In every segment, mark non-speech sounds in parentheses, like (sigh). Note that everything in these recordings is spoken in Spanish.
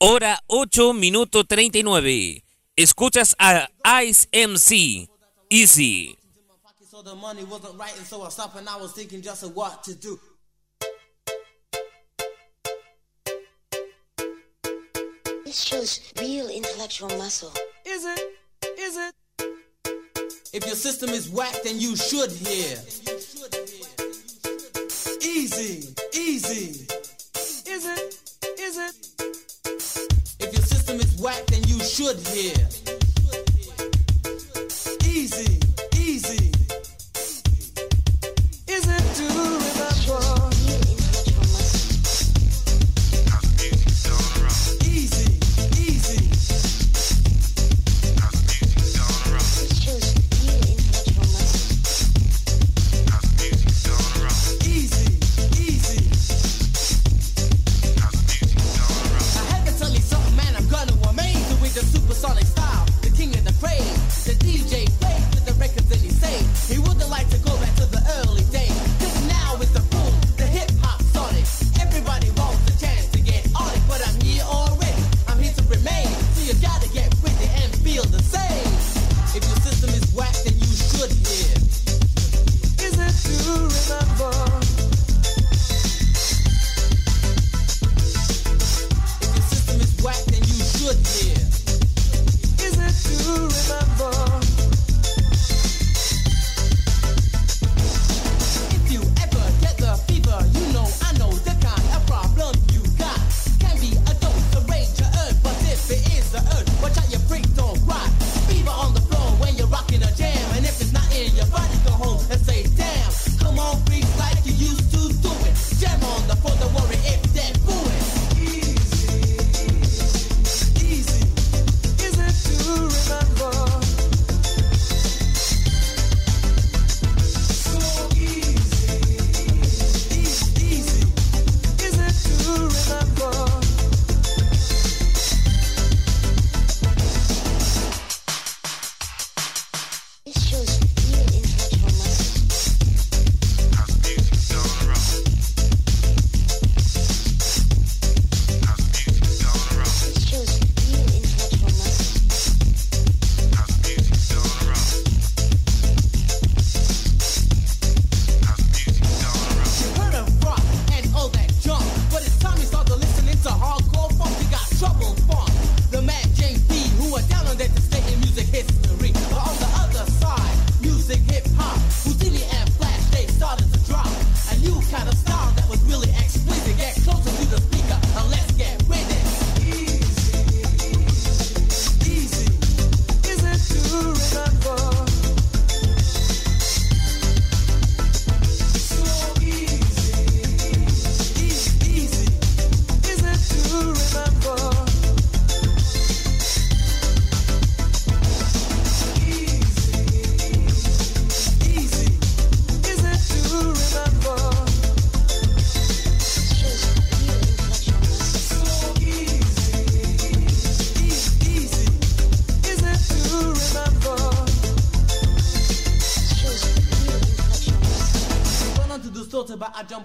Hora 8, minuto 39. Escuchas a Ice MC. Easy. So the money wasn't right, and so I stopped and I was thinking just of what to do. This shows real intellectual muscle. Is it? Is it? If your system is whack, then you should hear. Easy, easy. whack than you should hear.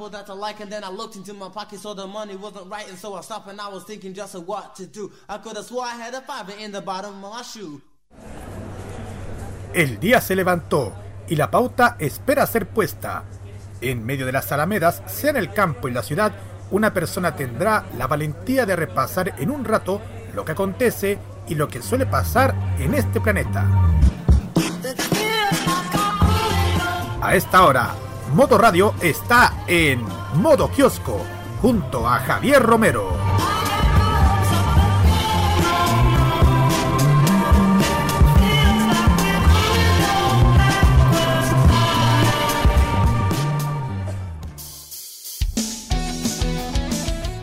that I like, and then I looked into my pocket, so the money wasn't right, and so I stopped and I was thinking just of what to do. I could have swore I had a fiver in the bottom of my shoe. El día se levantó y la pauta espera ser puesta. En medio de las alamedas, sea en el campo y la ciudad, una persona tendrá la valentía de repasar en un rato lo que acontece y lo que suele pasar en este planeta. A esta hora, Motoradio está en Modo Kiosco junto a Javier Romero.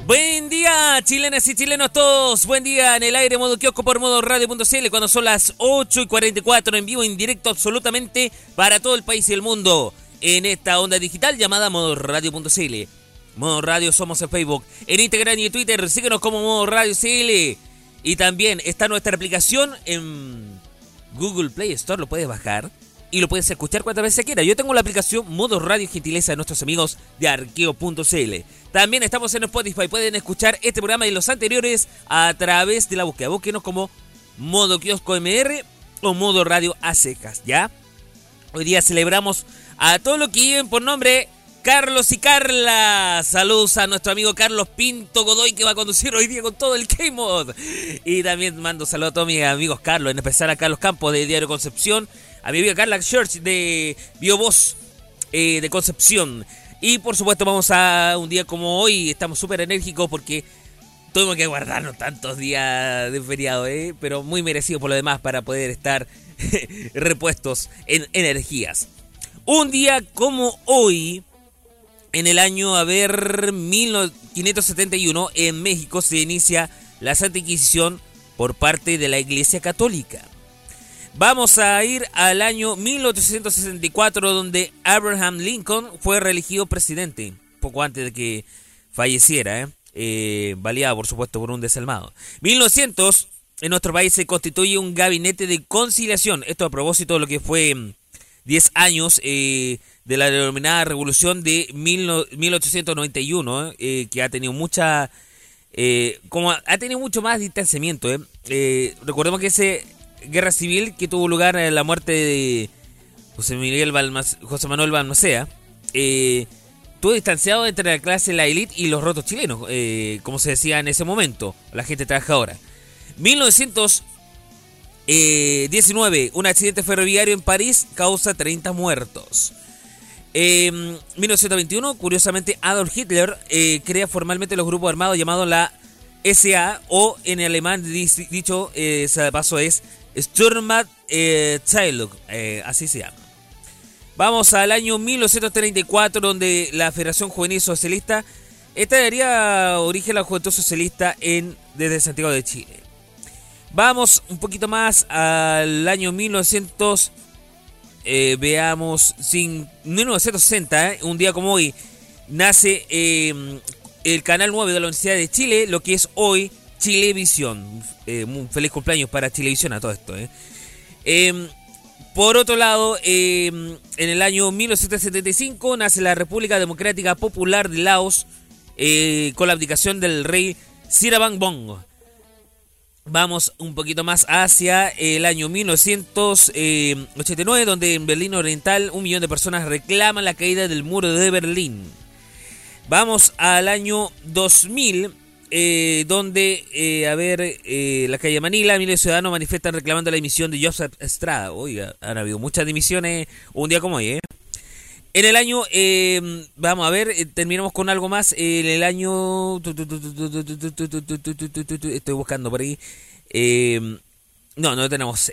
Buen día, chilenas y chilenos todos. Buen día en el aire, modo kiosco por modo radio.cl, cuando son las 8 y 44 en vivo, en directo absolutamente para todo el país y el mundo en esta onda digital llamada modoradio.cl. Modo Radio somos en Facebook, en Instagram y en Twitter, síguenos como Modo Radio CL. Y también está nuestra aplicación en Google Play Store, lo puedes bajar y lo puedes escuchar cuantas veces quieras. Yo tengo la aplicación Modo Radio Gentileza de nuestros amigos de arqueo.cl. También estamos en Spotify, pueden escuchar este programa y los anteriores a través de la búsqueda. Búsquenos como Modo Kiosco MR o Modo Radio a secas, ¿ya? Hoy día celebramos a todos los que lleven por nombre Carlos y Carla. Saludos a nuestro amigo Carlos Pinto Godoy que va a conducir hoy día con todo el K-Mod. Y también mando saludos a todos mis amigos Carlos, en especial a Carlos Campos de Diario Concepción, a mi amiga Carla Church de BioVoz eh, de Concepción. Y por supuesto vamos a un día como hoy, estamos súper enérgicos porque tuvimos que guardarnos tantos días de feriado, ¿eh? pero muy merecido por lo demás para poder estar (laughs) repuestos en energías. Un día como hoy, en el año, a ver, 1571, en México se inicia la Santa Inquisición por parte de la Iglesia Católica. Vamos a ir al año 1864, donde Abraham Lincoln fue reelegido presidente, poco antes de que falleciera, ¿eh? Eh, por supuesto por un desalmado. 1900, en nuestro país se constituye un gabinete de conciliación, esto a propósito de lo que fue 10 mm, años eh, de la denominada revolución de 1891, eh, que ha tenido mucha... Eh, como ha tenido mucho más distanciamiento. Eh. recordemos que ese guerra civil que tuvo lugar en la muerte de José, Miguel José Manuel Balmacea, eh, estuvo distanciado entre la clase, la élite y los rotos chilenos, eh, como se decía en ese momento, la gente trabajadora. 1919, un accidente ferroviario en París causa 30 muertos. En 1921, curiosamente, Adolf Hitler eh, crea formalmente los grupos armados llamados la SA o en alemán dicho eh, de paso es Sturmat eh, eh, así se llama. Vamos al año 1934, donde la Federación Juvenil Socialista, esta daría origen a la Juventud Socialista en, desde Santiago de Chile. Vamos un poquito más al año 1900, eh, veamos, sin, 1960, eh, un día como hoy, nace el Canal 9 de la Universidad de Chile, lo que es hoy Chilevisión. Eh, feliz cumpleaños para Chilevisión a todo esto. Em, por otro lado, em, en el año 1975 nace la República Democrática Popular de Laos con la abdicación del rey Sirabangbong. Vamos un poquito más hacia el año 1989, donde en Berlín Oriental un millón de personas reclaman la caída del muro de Berlín. Vamos al año 2000, eh, donde, eh, a ver, eh, la calle Manila, miles de ciudadanos manifiestan reclamando la emisión de Joseph Estrada. Oiga, han habido muchas dimisiones un día como hoy, ¿eh? En el año, vamos a ver, terminamos con algo más. En el año. Estoy buscando por ahí. no, no tenemos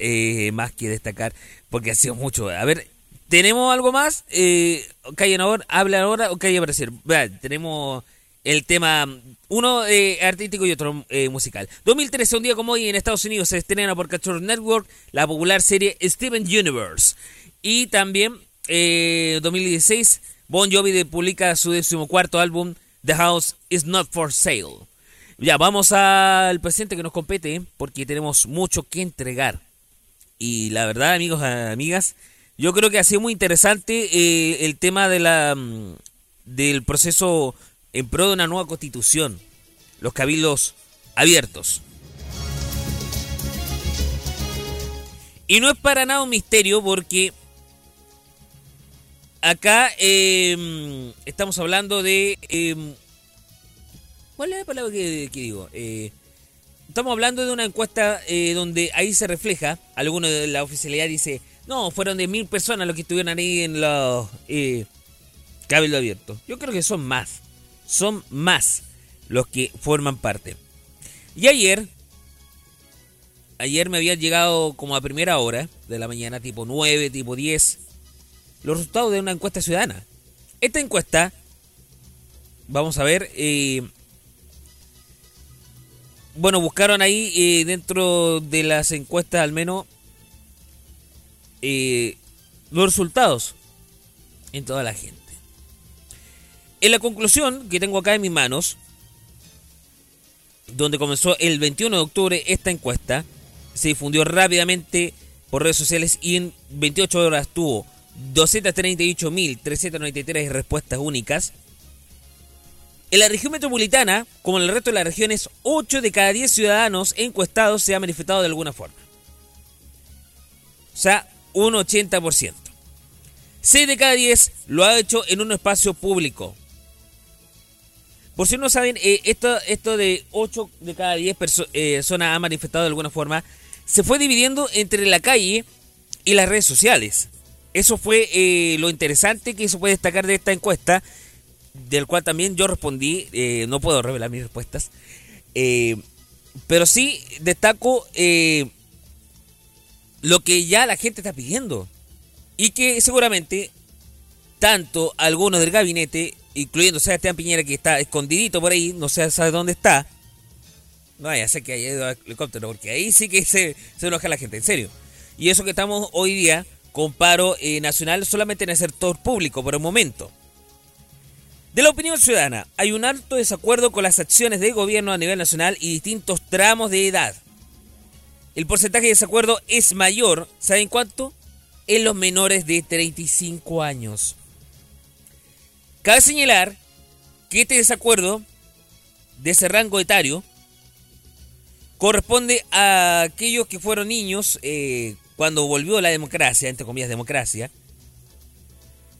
más que destacar porque ha sido mucho. A ver, ¿tenemos algo más? Eh, callen ahora, hablan ahora o calle aparecer. tenemos el tema, uno eh, artístico y otro eh, musical. 2013, un día como hoy en Estados Unidos, se estrena por Cartoon Network la popular serie Steven Universe. Y también, 2016, eh, Bon Jovi publica su decimocuarto álbum, The House Is Not For Sale. Ya, vamos al presente que nos compete, porque tenemos mucho que entregar. Y la verdad, amigos, amigas, yo creo que ha sido muy interesante el tema de la mm, del proceso en pro de una nueva constitución, los cabildos abiertos. Y no es para nada un misterio porque acá em, estamos hablando de... Em, ¿Cuál es la palabra que, digo? Eh, estamos hablando de una encuesta eh, donde ahí se refleja, alguno de la oficialidad dice, no, fueron de mil personas los que estuvieron ahí en los eh, cabildos abiertos. Yo creo que son más son más los que forman parte. Y ayer, ayer me habían llegado como a primera hora de la mañana, tipo 9, tipo 10, los resultados de una encuesta ciudadana. Esta encuesta, vamos a ver, eh, bueno, buscaron ahí eh, dentro de las encuestas al menos eh, los resultados en toda la gente. En la conclusión que tengo acá en mis manos, donde comenzó el 21 de octubre esta encuesta, se difundió rápidamente por redes sociales y en 28 horas tuvo 238.393 respuestas únicas. En la región metropolitana, como en el resto de las regiones, 8 de cada 10 ciudadanos encuestados se han manifestado de alguna forma. O sea, un 80%. 6 de cada 10 lo ha hecho en un espacio público. Por si no saben, eh, esto, esto de 8 de cada 10 eh, personas han manifestado de alguna forma, se fue dividiendo entre la calle y las redes sociales. Eso fue eh, lo interesante que se puede destacar de esta encuesta del cual también yo respondí, eh, no puedo revelar mis respuestas, eh, pero sí destaco lo que ya la gente está pidiendo y que seguramente tanto algunos del gabinete, incluyendo Sebastián Piñera que está escondidito por ahí, no sé sabe dónde está, no ya sé que hay ido al helicóptero, porque ahí sí que se, se enoja la gente, en serio. Y eso que estamos hoy día con paro nacional solamente en el sector público por el momento. De la opinión ciudadana, hay un alto desacuerdo con las acciones de gobierno a nivel nacional y distintos tramos de edad. El porcentaje de desacuerdo es mayor, ¿saben cuánto? En los menores de 35 años. Cabe señalar que este desacuerdo de ese rango etario corresponde a aquellos que fueron niños eh, cuando volvió la democracia, entre comillas democracia,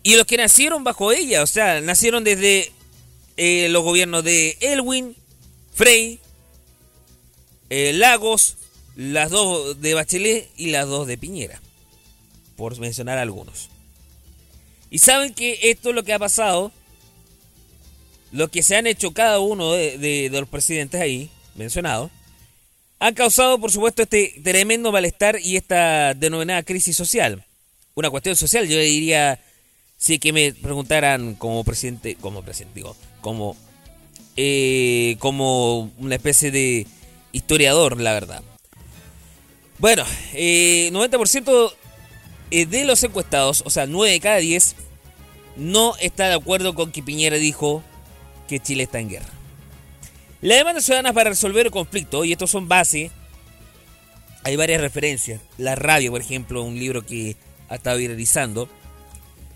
y los que nacieron bajo ella, o sea, nacieron desde eh, los gobiernos de Elwin, Frey, eh, Lagos, las dos de Bachelet y las dos de Piñera, por mencionar algunos. Y saben que esto es lo que ha pasado, lo que se han hecho cada uno de, de los presidentes ahí mencionados, han causado, por supuesto, este tremendo malestar y esta denominada crisis social. Una cuestión social, yo diría si que me preguntaran como presidente, como presidente, digo, como, eh, como una especie de historiador, la verdad. Bueno, eh, 90% eh, de los encuestados, o sea, 9 de cada 10, no está de acuerdo con que Piñera dijo que Chile está en guerra. La demanda ciudadana para resolver el conflicto, y estos son base, hay varias referencias. La radio, por ejemplo, un libro que ha estado viralizando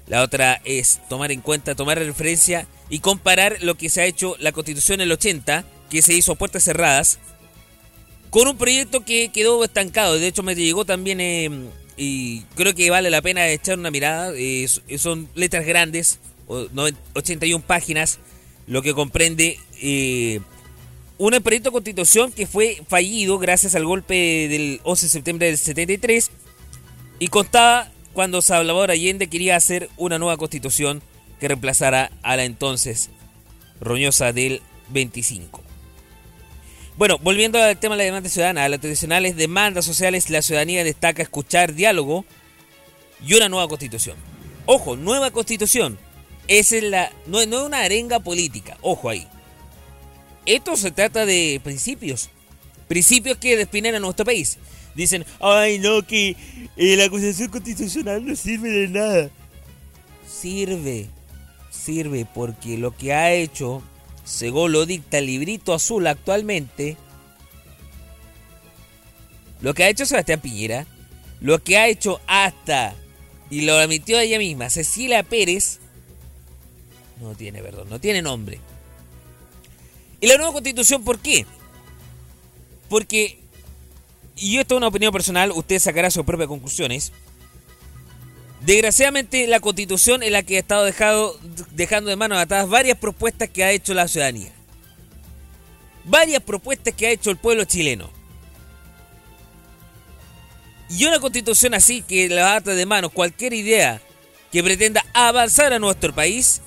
la otra es tomar en cuenta, tomar referencia y comparar lo que se ha hecho la Constitución en el 80, que se hizo a puertas cerradas, con un proyecto que quedó estancado. De hecho, me llegó también eh, y creo que vale la pena echar una mirada. Son letras grandes, 81 páginas, lo que comprende eh, un proyecto de constitución que fue fallido gracias al golpe del 11 de septiembre del 73 y contaba cuando Salvador Allende quería hacer una nueva constitución que reemplazara a la entonces roñosa del 25. Bueno, volviendo al tema de la demanda ciudadana, a las tradicionales demandas sociales, la ciudadanía destaca escuchar diálogo y una nueva constitución. Ojo, nueva constitución. Esa es la, no, no es una arenga política, ojo ahí. Esto se trata de principios. Principios que definen a nuestro país dicen, ay no, que eh, la acusación constitucional no sirve de nada. Sirve, sirve porque lo que ha hecho, según lo dicta el librito azul actualmente, lo que ha hecho Sebastián Piñera, lo que ha hecho hasta, y lo admitió ella misma, Cecilia Pérez, no tiene, perdón, no tiene nombre. ¿Y la nueva constitución por qué? Porque y esto es una opinión personal, usted sacará sus propias conclusiones. Desgraciadamente, la constitución es la que ha estado dejado, dejando de manos atadas varias propuestas que ha hecho la ciudadanía. Varias propuestas que ha hecho el pueblo chileno. Y una constitución así que la ata de manos cualquier idea que pretenda avanzar a nuestro país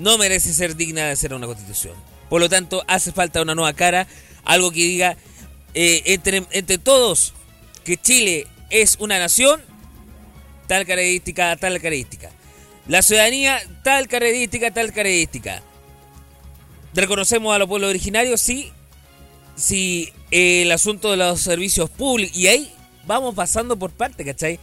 no merece ser digna de ser una constitución. Por lo tanto, hace falta una nueva cara algo que diga eh, entre, entre todos que Chile es una nación, tal característica, tal característica. La ciudadanía, tal característica, tal característica. Reconocemos a los pueblos originarios, sí. Sí, el asunto de los servicios públicos. Y ahí vamos pasando por parte, ¿cachai?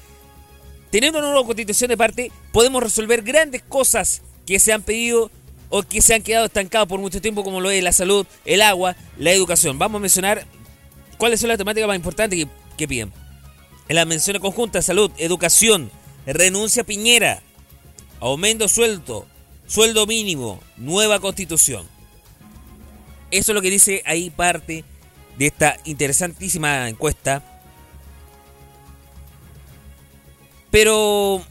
Teniendo una nueva constitución de parte, podemos resolver grandes cosas que se han pedido o que se han quedado estancados por mucho tiempo, como lo es la salud, el agua, la educación. Vamos a mencionar cuáles son las temáticas más importantes que ¿Qué piden? En las menciones conjuntas, salud, educación, renuncia Piñera, aumento sueldo, sueldo mínimo, nueva constitución. Eso es lo que dice ahí parte de esta interesantísima encuesta. Pero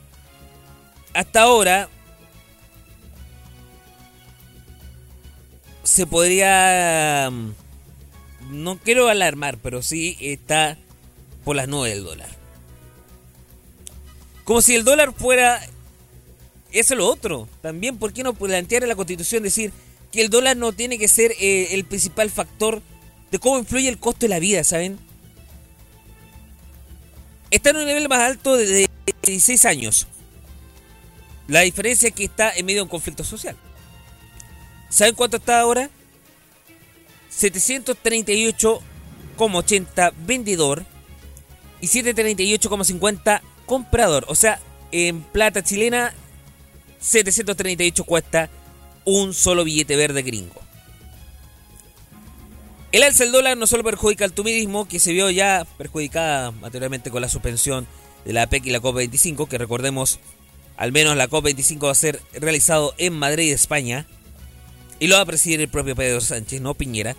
hasta ahora se podría... No quiero alarmar, pero sí está por las nubes del dólar. Como si el dólar fuera... Eso es lo otro. También, ¿por qué no plantear en la constitución decir que el dólar no tiene que ser eh, el principal factor de cómo influye el costo de la vida, ¿saben? Está en un nivel más alto de 16 años. La diferencia es que está en medio de un conflicto social. ¿Saben cuánto está ahora? 738,80 vendedor y 738,50 comprador. O sea, en plata chilena, 738 cuesta un solo billete verde gringo. El alza del dólar no solo perjudica al turismo, que se vio ya perjudicada materialmente con la suspensión de la APEC y la COP25, que recordemos, al menos la COP25 va a ser realizado en Madrid, España, y lo va a presidir el propio Pedro Sánchez, no Piñera.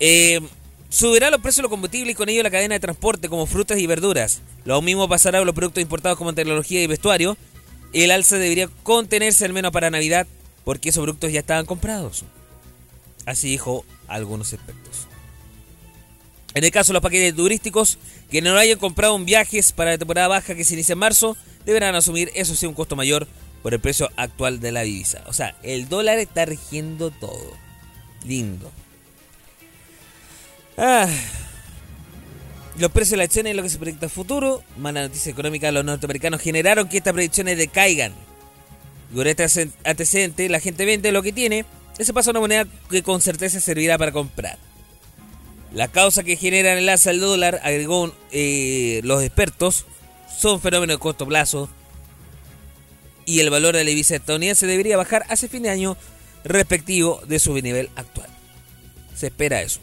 Eh, subirá los precios de los combustibles y con ello la cadena de transporte como frutas y verduras. Lo mismo pasará con los productos importados como tecnología y vestuario. El alza debería contenerse al menos para Navidad porque esos productos ya estaban comprados. Así dijo algunos expertos. En el caso de los paquetes turísticos, que no hayan comprado un viajes para la temporada baja que se inicia en marzo, deberán asumir, eso sí, un costo mayor por el precio actual de la divisa. O sea, el dólar está rigiendo todo. Lindo. Ah. Los precios de la acciones y lo que se proyecta a futuro. Mala noticia económica. Los norteamericanos generaron que estas predicciones decaigan. Y con este antecedente, la gente vende lo que tiene. Ese pasa a una moneda que con certeza servirá para comprar. La causa que generan el alza del dólar, agregó eh, los expertos, son fenómenos de corto plazo y el valor de la divisa estadounidense debería bajar hace fin de año respectivo de su nivel actual. Se espera eso.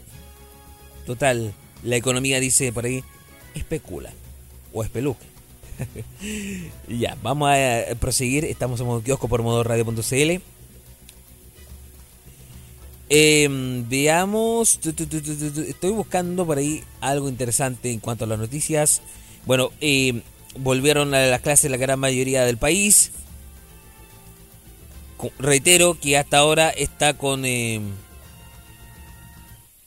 Total, la economía dice por ahí, especula o espeluque. (laughs) ya, vamos a proseguir. Estamos en kiosco por modo radio.cl. Eh, veamos, estoy buscando por ahí algo interesante en cuanto a las noticias. Bueno, eh, volvieron a las clases la gran mayoría del país. Reitero que hasta ahora está con... Eh,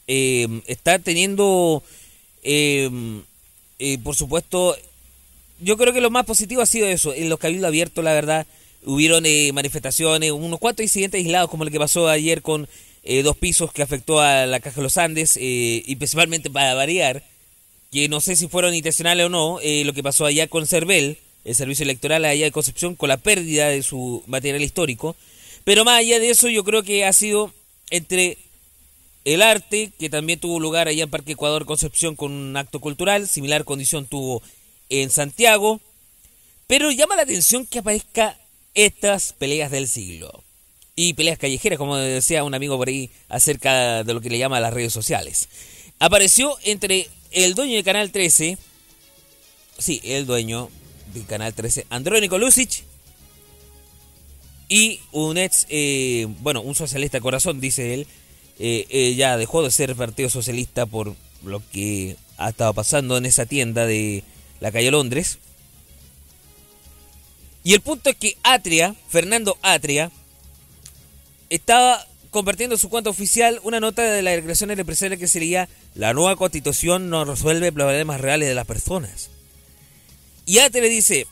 eh, está teniendo, eh, por supuesto, yo creo que lo más positivo ha sido eso. En los cabildos abiertos, la verdad, hubieron manifestaciones, unos cuantos incidentes aislados, como el que pasó ayer con dos pisos que afectó a la Caja de los Andes, y principalmente para variar, que no sé si fueron intencionales o no, lo que pasó allá con Cervel, el servicio electoral allá de Concepción, con la pérdida de su material histórico. Pero más allá de eso, yo creo que ha sido entre el arte, que también tuvo lugar allá en Parque Ecuador Concepción con un acto cultural, similar condición tuvo en Santiago, pero llama la atención que aparezca estas peleas del siglo y peleas callejeras, como decía un amigo por ahí, acerca de lo que le llama las redes sociales. Apareció entre el dueño de Canal 13, sí, el dueño Canal 13, Andrónico Lucic, y un ex, eh, bueno, un socialista corazón, dice él, eh, ya dejó de ser partido socialista por lo que ha estado pasando en esa tienda de la calle Londres. Y el punto es que Atria, Fernando Atria, estaba compartiendo en su cuenta oficial una nota de la declaración del empresario que sería la nueva constitución no resuelve problemas reales de las personas. Y Atria dice,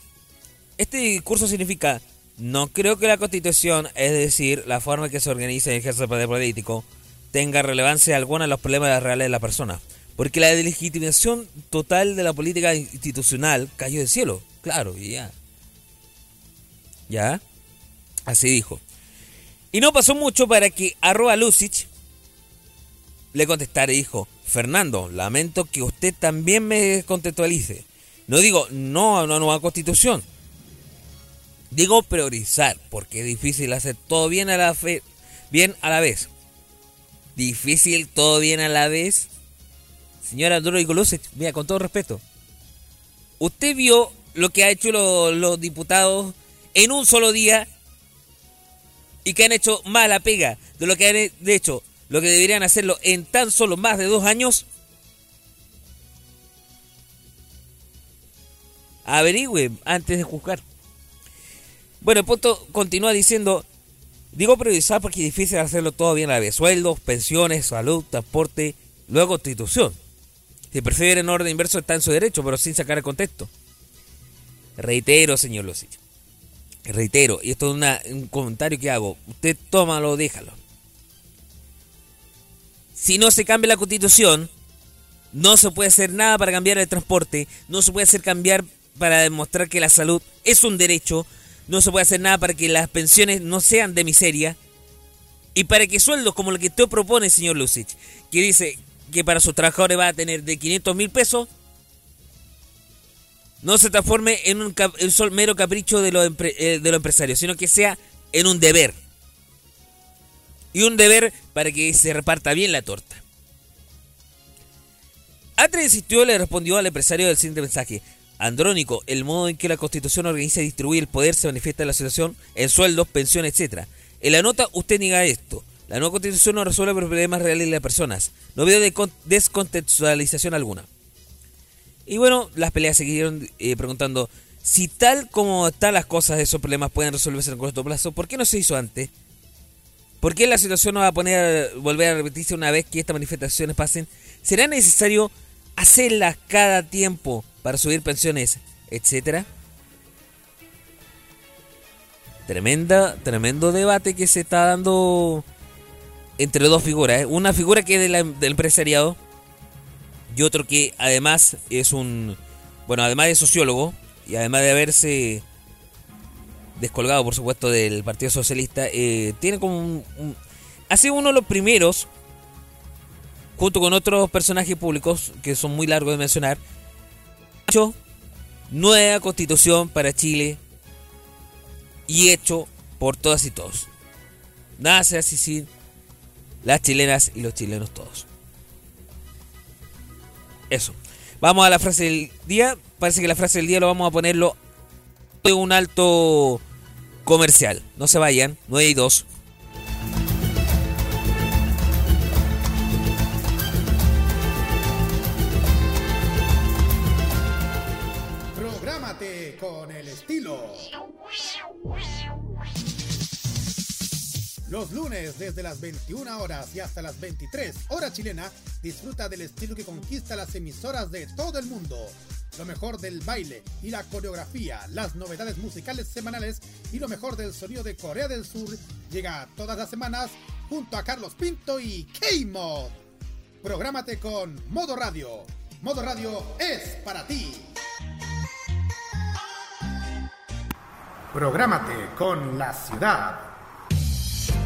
este discurso significa no creo que la constitución, es decir, la forma en que se organiza y ejerce el poder político, tenga relevancia alguna en los problemas reales de la persona. Porque la delegitimación total de la política institucional cayó del cielo. Claro, y ya. ¿Ya? Así dijo. Y no pasó mucho para que arroba Lucic le contestara y dijo, Fernando, lamento que usted también me contextualice. No digo no a una nueva constitución, Digo priorizar, porque es difícil hacer todo bien a la fe, bien a la vez. Difícil todo bien a la vez. Señora Andrónico Lucich, mira, con todo respeto. Usted vio lo que ha hecho lo- los diputados en un solo día y que han hecho mala pega de lo que han hecho, lo que deberían hacerlo en tan solo más de dos años. Averigüe antes de juzgar. Bueno, el punto continúa diciendo, digo priorizar porque es difícil hacerlo todo bien a la vez. Sueldos, pensiones, salud, transporte, luego constitución. Si prefiere en orden inverso está en su derecho, pero sin sacar el contexto. Reitero, señor Lucich. Reitero, y esto es un comentario que hago. Usted tómalo, déjalo. Si no se cambia la constitución, no se puede hacer nada para cambiar el transporte, no se puede hacer cambiar para demostrar que la salud es un derecho, no se puede hacer nada para que las pensiones no sean de miseria y para que sueldos como el que usted propone, señor Lucich, que dice que para sus trabajadores va a tener de 500 mil pesos, no se transforme en un, cap- mero capricho de los, eh, de empresarios, sino que sea en un deber. Y un deber para que se reparta bien la torta. Atre insistió y le respondió al empresario del siguiente mensaje. Andrónico, el modo en que la Constitución organiza y distribuye el poder se manifiesta en la situación, en sueldos, pensión, etc. En la nota usted niega esto. La nueva Constitución no resuelve los problemas reales de las personas. No veo de con- descontextualización alguna. Y bueno, las peleas siguieron eh, preguntando si tal como están las cosas, esos problemas pueden resolverse en corto plazo, ¿por qué no se hizo antes? ¿Por qué la situación no va a poner, volver a repetirse una vez que estas manifestaciones pasen? ¿Será necesario hacerlas cada tiempo para subir pensiones, etcétera? Tremenda, tremendo debate que se está dando entre dos figuras. ¿eh? Una figura que es del empresariado y otro que además es un, bueno, además de sociólogo y además de haberse descolgado, por supuesto, del Partido Socialista, eh, tiene como un- ha sido uno de los primeros, junto con otros personajes públicos que son muy largos de mencionar, hecho nueva constitución para Chile y hecho por todas y todos. Nada hace sin las chilenas y los chilenos todos. Eso. Vamos a la frase del día. Parece que la frase del día lo vamos a ponerlo de un alto comercial. No se vayan. 9 y 2. Los lunes desde las 21 horas y hasta las 23 hora chilena, disfruta del estilo que conquista las emisoras de todo el mundo. Lo mejor del baile y la coreografía, las novedades musicales semanales y lo mejor del sonido de Corea del Sur llega todas las semanas junto a Carlos Pinto y K-Mod. Prográmate con Modo Radio. Modo Radio es para ti. Prográmate con la ciudad.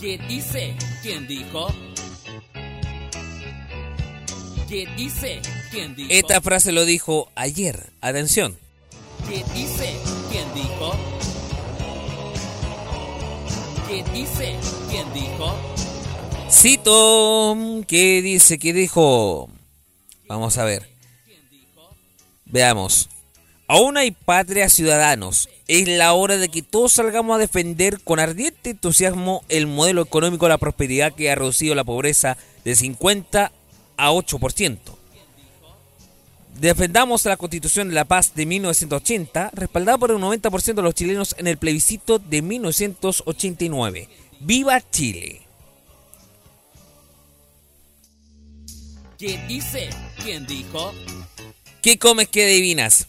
¿Qué dice? ¿Quién dijo? ¿Qué dice? ¿Quién dijo? Esta frase lo dijo ayer. Atención. ¿Qué dice? ¿Quién dijo? ¿Qué dice? ¿Quién dijo? Cito. ¿Qué dice? ¿Qué dijo? Vamos a ver. Veamos. Aún hay patria ciudadanos. Es la hora de que todos salgamos a defender con ardiente entusiasmo el modelo económico de la prosperidad que ha reducido la pobreza de 50 a 8%. Defendamos la Constitución de la Paz de 1980, respaldada por el 90% de los chilenos en el plebiscito de 1989. ¡Viva Chile! ¿Qué dice? ¿Quién dijo? ¿Qué comes que adivinas?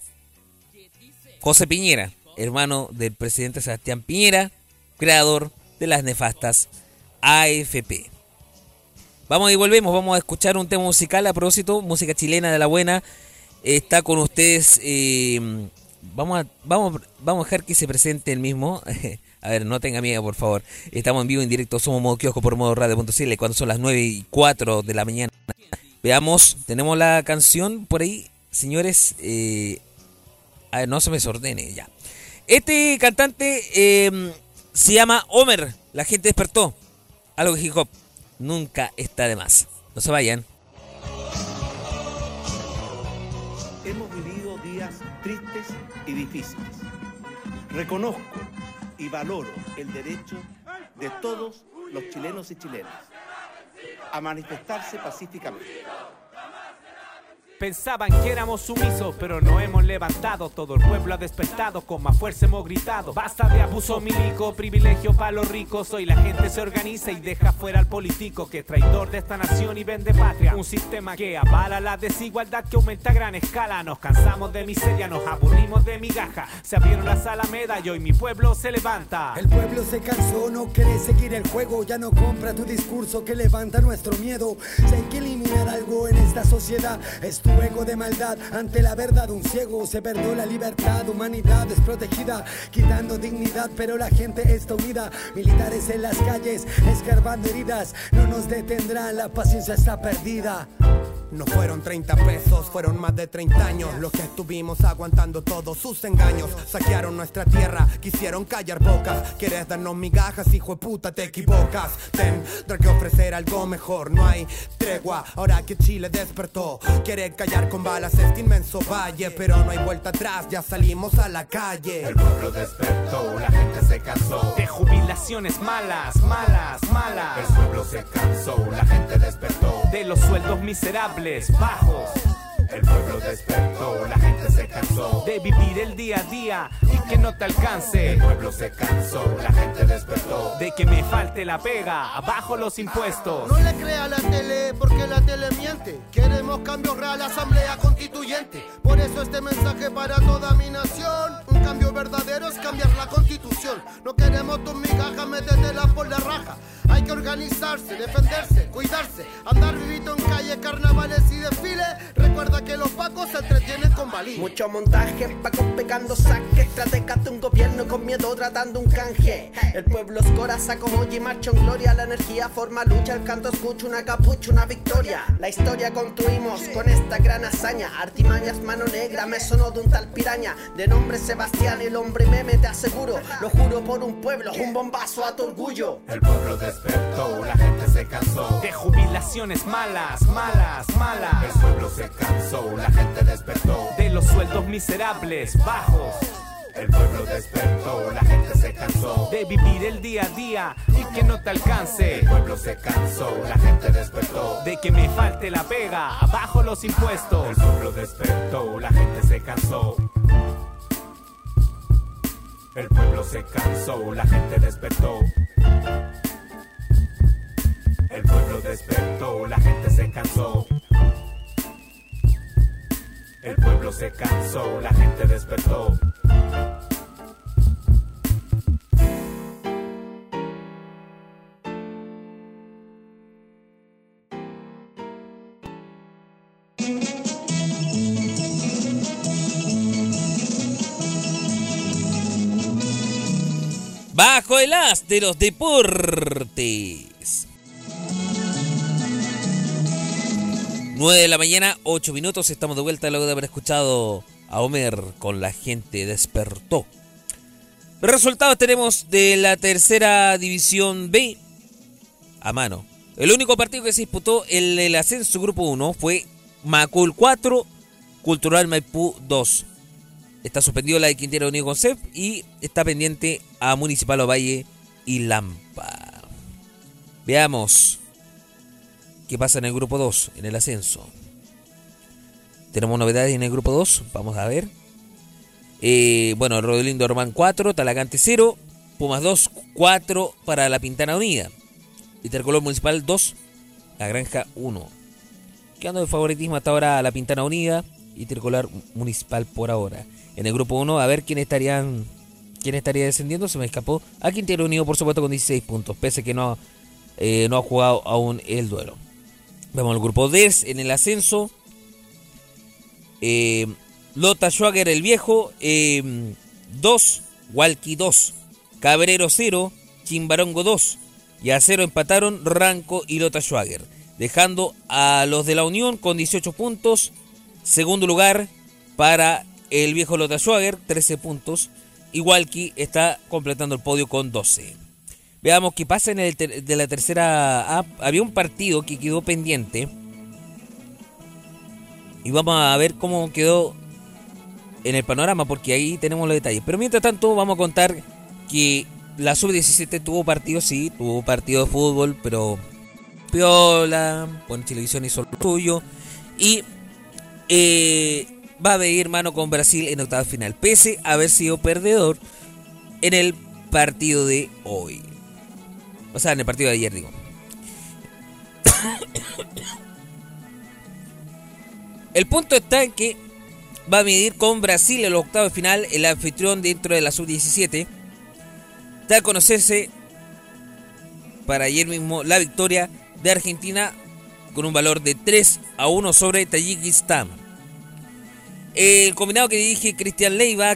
José Piñera, hermano del presidente Sebastián Piñera, creador de las nefastas AFP. Vamos y volvemos, vamos a escuchar un tema musical a propósito, música chilena de la buena. Está con ustedes, eh, vamos, a, vamos, vamos a dejar que se presente el mismo. (laughs) A ver, no tenga miedo, por favor. Estamos en vivo, en directo, somos modo kiosco por modo radio.cl cuando son las 9 y 4 de la mañana. Veamos, tenemos la canción por ahí, señores. eh, a ver, no se me desordene ya. Este cantante eh, se llama Homer. La gente despertó. Algo de hip hop. Nunca está de más. No se vayan. Hemos vivido días tristes y difíciles. Reconozco y valoro el derecho de todos los chilenos y chilenas a manifestarse pacíficamente. Pensaban que éramos sumisos, pero no hemos levantado. Todo el pueblo ha despertado, con más fuerza hemos gritado. Basta de abuso milico, privilegio para los ricos. Hoy la gente se organiza y deja fuera al político que es traidor de esta nación y vende patria. Un sistema que avala la desigualdad que aumenta a gran escala. Nos cansamos de miseria, nos aburrimos de migaja. Se abrieron las alamedas y hoy mi pueblo se levanta. El pueblo se cansó, no quiere seguir el juego, ya no compra tu discurso que levanta nuestro miedo. Si hay que eliminar algo en esta sociedad, es tu ego de maldad. Ante la verdad, un ciego se perdió la libertad, humanidad desprotegida, quitando dignidad, pero la gente está unida. Militares en las calles, escarbando heridas, no nos detendrán, la paciencia está perdida. No fueron 30 pesos, fueron más de 30 años. Los que estuvimos aguantando todos sus engaños. Saquearon nuestra tierra, quisieron callar bocas. Quieres darnos migajas, hijo de puta, te equivocas. Tendrá que ofrecer algo mejor, no hay tregua. Ahora que Chile despertó Quiere callar con balas este inmenso valle. Pero no hay vuelta atrás, ya salimos a la calle. El pueblo despertó, la gente se cansó. De jubilaciones malas, malas, malas. El pueblo se cansó, la gente despertó. De los sueldos miserables, bajos. El pueblo despertó, la gente se cansó De vivir el día a día y que no te alcance. El pueblo se cansó, la gente despertó De que me falte la pega, abajo los impuestos. No le crea a la tele porque la tele miente. Queremos cambio real, asamblea constituyente. Por eso este mensaje para toda mi nación. Un cambio verdadero es cambiar la constitución. No queremos tus migajas, métetela por la raja. Hay que organizarse, defenderse, cuidarse, andar vivito en calle, carnavales y desfiles. Recuerda que los pacos se entretienen con balín. Mucho montaje, pacos pegando saque, estrategas de un gobierno con miedo tratando un canje. El pueblo es coraza como y marcha en gloria, la energía forma lucha, el canto escucha una capucha, una victoria. La historia construimos con esta gran hazaña, artimañas, mano negra, me sonó de un tal piraña, de nombre Sebastián, el hombre meme, te aseguro, lo juro por un pueblo, un bombazo a tu orgullo. El pueblo despertó, la gente se cansó De jubilaciones malas, malas, malas. El pueblo se cansó, la gente despertó De los sueldos miserables, bajos. El pueblo despertó, la gente se cansó De vivir el día a día y que no te alcance. El pueblo se cansó, la gente despertó De que me falte la pega, abajo los impuestos. El pueblo despertó, la gente se cansó El pueblo se cansó, la gente despertó El pueblo despertó, la gente se cansó El pueblo se cansó, la gente despertó Bajo el as de los deportes. 9 de la mañana, 8 minutos. Estamos de vuelta luego de haber escuchado a Homer con la gente despertó. Resultados tenemos de la tercera división B a mano. El único partido que se disputó en el ascenso grupo 1 fue Macul 4, Cultural Maipú 2. Está suspendido la de Quintero Unido con CEP y está pendiente a Municipal Ovalle y Lampa. Veamos qué pasa en el grupo 2, en el ascenso. Tenemos novedades en el grupo 2, vamos a ver. Eh, bueno, Rodelindo Román 4, Talagante 0, Pumas 2, 4 para la Pintana Unida. Intercolor Municipal 2, La Granja 1. Quedando de favoritismo hasta ahora la Pintana Unida y Tricolor Municipal por ahora. En el grupo 1, a ver quién estarían quién estaría descendiendo. Se me escapó. A Quintero Unido, por supuesto, con 16 puntos, pese que no, eh, no ha jugado aún el duelo. Vamos al grupo D en el ascenso. Eh, Lota Schwager el viejo 2, Walkie 2, Cabrero 0, Chimbarongo 2 y a 0 empataron Ranco y Lota Schwager, dejando a los de la Unión con 18 puntos, segundo lugar para el viejo Lota Schwager 13 puntos y Walkie está completando el podio con 12. Veamos qué pasa en el ter- de la tercera. Había un partido que quedó pendiente. Y vamos a ver cómo quedó en el panorama, porque ahí tenemos los detalles. Pero mientras tanto, vamos a contar que la sub-17 tuvo partido, sí, tuvo partido de fútbol, pero piola, con televisión hizo lo suyo. Y eh, va a venir mano con Brasil en octava final, pese a haber sido perdedor en el partido de hoy. O sea, en el partido de ayer, digo. El punto está en que va a medir con Brasil en el octavo de final, el anfitrión dentro de la sub-17. Da a conocerse para ayer mismo la victoria de Argentina con un valor de 3 a 1 sobre Tayikistán. El combinado que dirige Cristian Leiva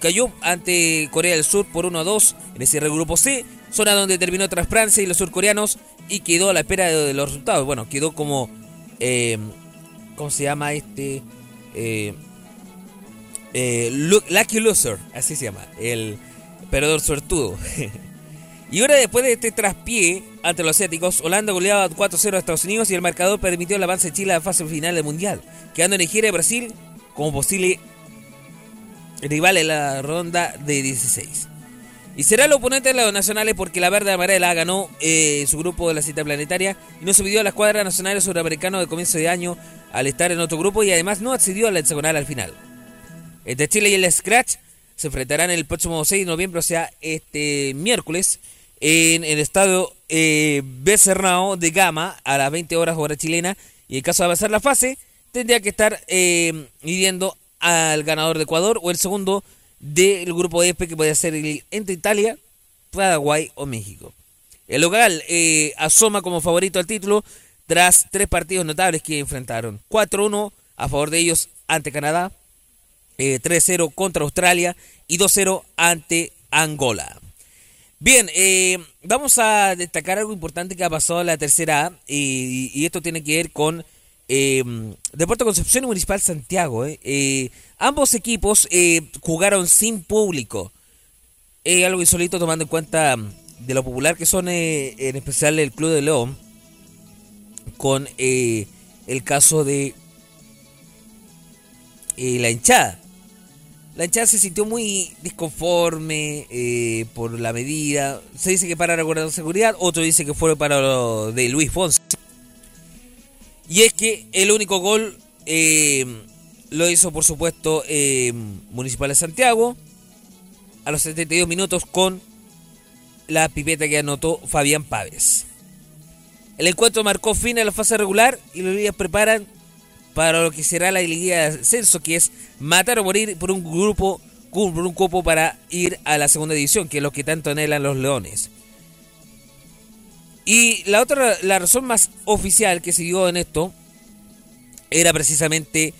cayó ante Corea del Sur por 1 a 2 en ese grupo C, zona donde terminó tras Francia y los surcoreanos y quedó a la espera de, los resultados. Bueno, quedó como. eh, ¿Cómo se llama este? Eh, eh, Lu- Lucky Loser, así se llama, el perdedor suertudo. (laughs) y ahora después de este traspié ante los asiáticos, Holanda goleaba 4-0 a Estados Unidos y el marcador permitió el avance de Chile a la fase final del Mundial, quedando Nigeria y Brasil como posible rival en la ronda de 16. Y será el oponente de los nacionales porque la verde amarela ganó eh, su grupo de la cita planetaria y no subió a la escuadra nacional sudamericana de comienzo de año al estar en otro grupo y además no accedió al hexagonal al final. Entre Chile y el Scratch se enfrentarán el próximo 6 de noviembre, o sea, este miércoles, en el estadio eh, Becerrao de Gama a las 20 horas hora chilena. Y en caso de avanzar la fase, tendría que estar eh, midiendo al ganador de Ecuador o el segundo del grupo F que puede ser entre Italia, Paraguay o México. El local eh, asoma como favorito al título tras tres partidos notables que enfrentaron. 4-1 a favor de ellos ante Canadá, eh, 3-0 contra Australia y 2-0 ante Angola. Bien, eh, vamos a destacar algo importante que ha pasado en la tercera A y esto tiene que ver con eh, Deportes Concepción y Municipal Santiago. eh. Eh, ambos equipos eh, jugaron sin público. Algo insólito tomando en cuenta de lo popular que son eh, en especial el Club de León con el caso de la hinchada. La hinchada se sintió muy disconforme eh, por la medida. Se dice que para recordar seguridad, otro dice que fue para lo de Luis Fonsi. Y es que el único gol eh, lo hizo, por supuesto, eh, Municipal de Santiago a los 72 minutos con la pipeta que anotó Fabián Pávez. El encuentro marcó fin a la fase regular y los días preparan para lo que será la liguilla de ascenso, que es matar o morir por un grupo, por un cupo para ir a la segunda división, que es lo que tanto anhelan los leones. Y la otra, la razón más oficial que se dio en esto era precisamente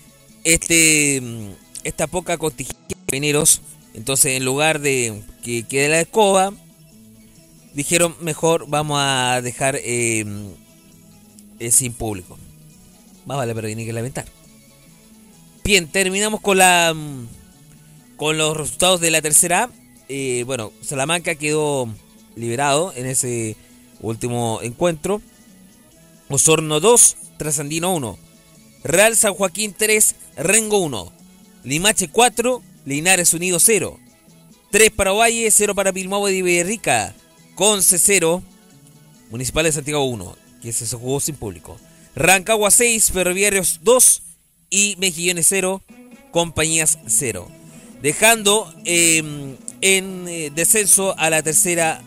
este mm, esta poca contingencia de mineros. Entonces, en lugar de que quede la escoba, dijeron mejor vamos a dejar eh, eh, sin público. Más vale prevenir que lamentar. Bien, terminamos con la mm, con los resultados de la tercera. Eh, bueno, Salamanca quedó liberado en ese último encuentro. Osorno 2, Trasandino 1. Real San Joaquín 3, Rengo 1. Limache 4, Linares Unido 0. 3 para Ovalle, 0 para Bilbao de Villarrica. Conce 0, Municipal de Santiago 1, que se jugó sin público. Rancagua 6, Ferroviarios 2 y Mejillones 0, Compañías 0. Dejando eh, en eh, descenso a la tercera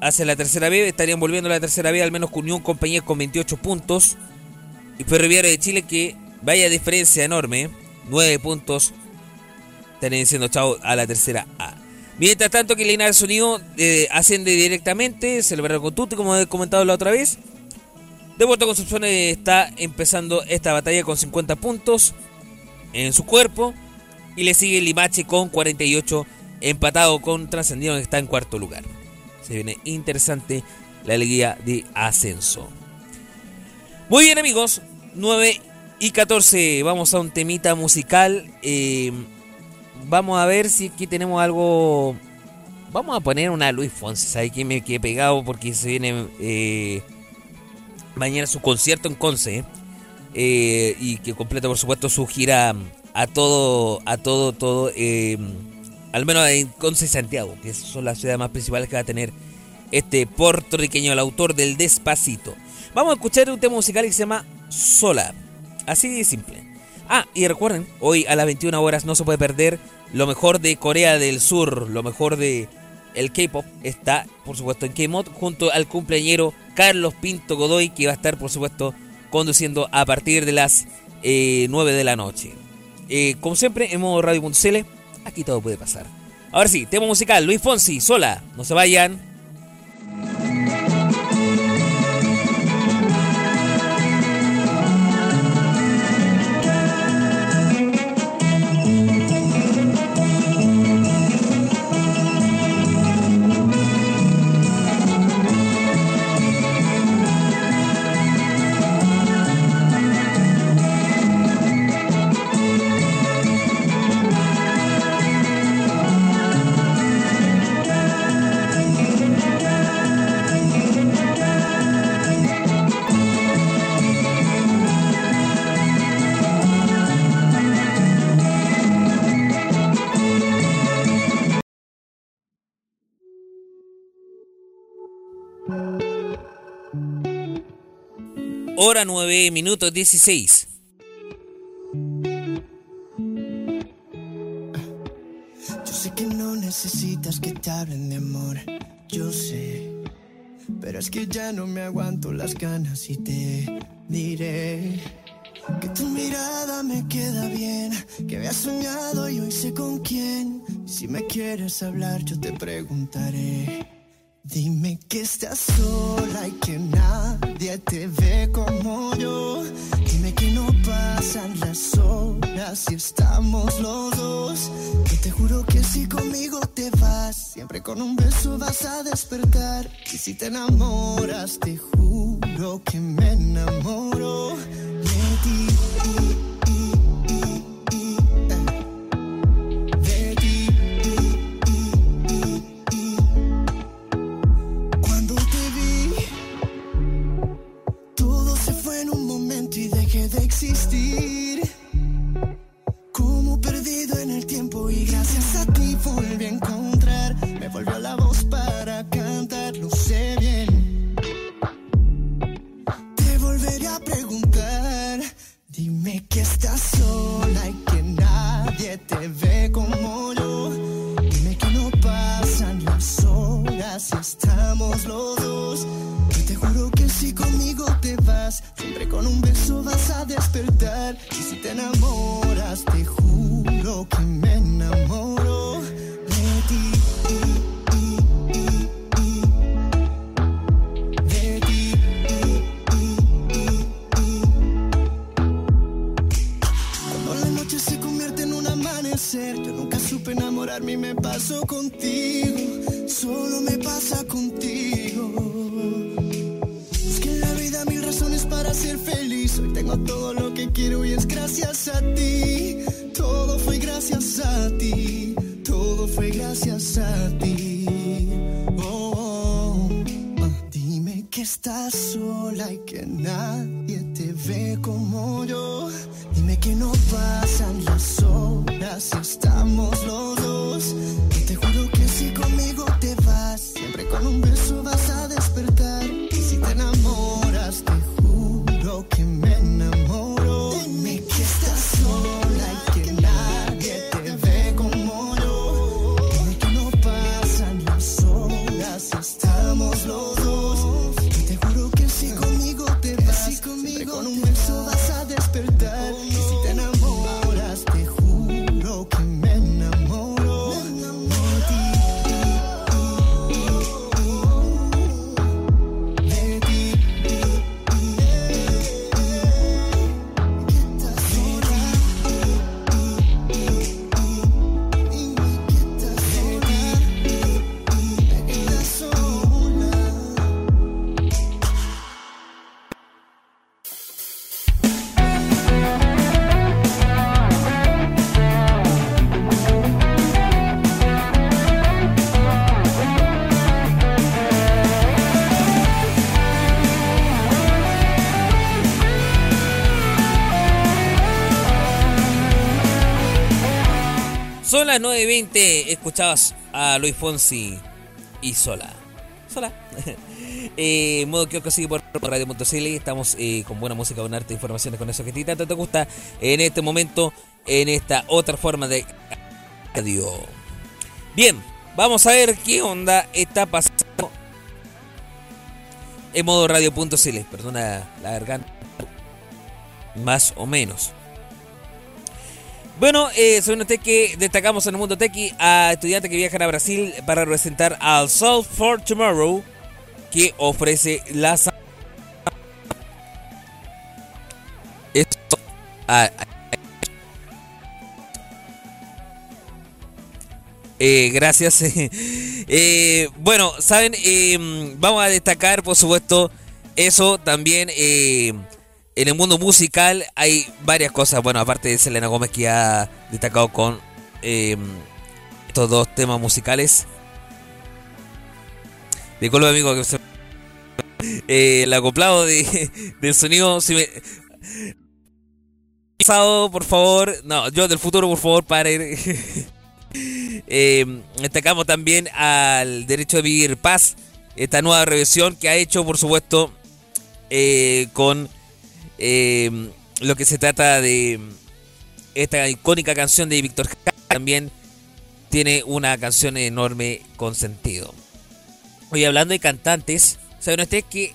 hacia la tercera B, estarían volviendo a la tercera B, al menos con Unión Compañía con 28 puntos. Y Ferroviario de Chile que vaya diferencia enorme, 9 puntos, estarían diciendo chao a la tercera A. Mientras tanto que Linares Unido eh, asciende directamente, celebraron con Tutti como he comentado la otra vez. Deportes Concepción está empezando esta batalla con 50 puntos en su cuerpo. Y le sigue Limache con 48 empatado con Trascendido que está en cuarto lugar. Se viene interesante la alegría de ascenso. Muy bien amigos, 9 y 14. Vamos a un temita musical. Eh, vamos a ver si aquí tenemos algo. Vamos a poner una Luis Fonsi. ¿Sabes que me quedé pegado? Porque se viene eh, mañana su concierto en Conce. eh, y que completa, por supuesto, su gira a todo, a todo, todo. Al menos en Conce y Santiago, que son las ciudades más principales que va a tener este puertorriqueño, el autor del Despacito. Vamos a escuchar un tema musical que se llama Sola. Así de simple. Ah, y recuerden, hoy a las 21 horas no se puede perder lo mejor de Corea del Sur, lo mejor de el K-pop está, por supuesto, en K-Mod junto al cumpleañero Carlos Pinto Godoy, que va a estar, por supuesto, conduciendo a partir de las eh, 9 de la noche. Eh, como siempre, en modo radio.cl, aquí todo puede pasar. Ahora sí, tema musical, Luis Fonsi, sola, no se vayan. Hora 9 minutos 16. Yo sé que no necesitas que te hablen de amor, yo sé. Pero es que ya no me aguanto las ganas y te diré que tu mirada me queda bien, que había soñado y hoy sé con quién. Si me quieres hablar, yo te preguntaré. Dime que estás sola y que nadie te ve como yo. Dime que no pasan las horas y estamos los dos. Yo te juro que si conmigo te vas, siempre con un beso vas a despertar. Y si te enamoras, te juro que me enamoro de ti. Como perdido en el tiempo y gracias a ti volví a encontrar. Me volvió la voz para cantar, lo sé bien. Te volveré a preguntar. Dime que estás sola siempre con un beso vas a despertar. Y si te enamoras, te juro que me enamoro de ti. Yo nunca supe enamorarme y me pasó contigo, solo me pasa contigo. Para ser feliz, hoy tengo todo lo que quiero y es gracias a ti, todo fue gracias a ti, todo fue gracias a ti. Oh, oh. Ah, Dime que estás sola y que nadie te ve como yo. Dime que no pasan las horas estamos los dos. Y te juro que si conmigo te vas, siempre con un beso Son las 9.20, escuchabas a Luis Fonsi y Sola. Sola. (laughs) eh, modo que sigue por radio.cl. Estamos eh, con buena música, con arte, informaciones con eso que ti tanto te gusta en este momento, en esta otra forma de radio. Bien, vamos a ver qué onda está pasando en modo radio.cl. Perdona la garganta. Más o menos. Bueno, eh, saben ustedes que destacamos en el mundo tequi a estudiantes que viajan a Brasil para representar al South for Tomorrow que ofrece la esto a- Eh, gracias. (laughs) Eh, bueno, saben, Eh, vamos a destacar, por supuesto, eso también. En el mundo musical hay varias cosas. Bueno, aparte de Selena Gómez que ha destacado con eh, estos dos temas musicales. Disculpe, amigo, que se... eh, el acoplado de, (laughs) del sonido. Si me... Por favor. No, yo del futuro, por favor, paren. (laughs) Eh, destacamos también al derecho de vivir paz, esta nueva revisión que ha hecho, por supuesto, eh, con eh, lo que se trata de esta icónica canción de Víctor. También tiene una canción enorme con sentido. Hoy hablando de cantantes, ¿saben ustedes que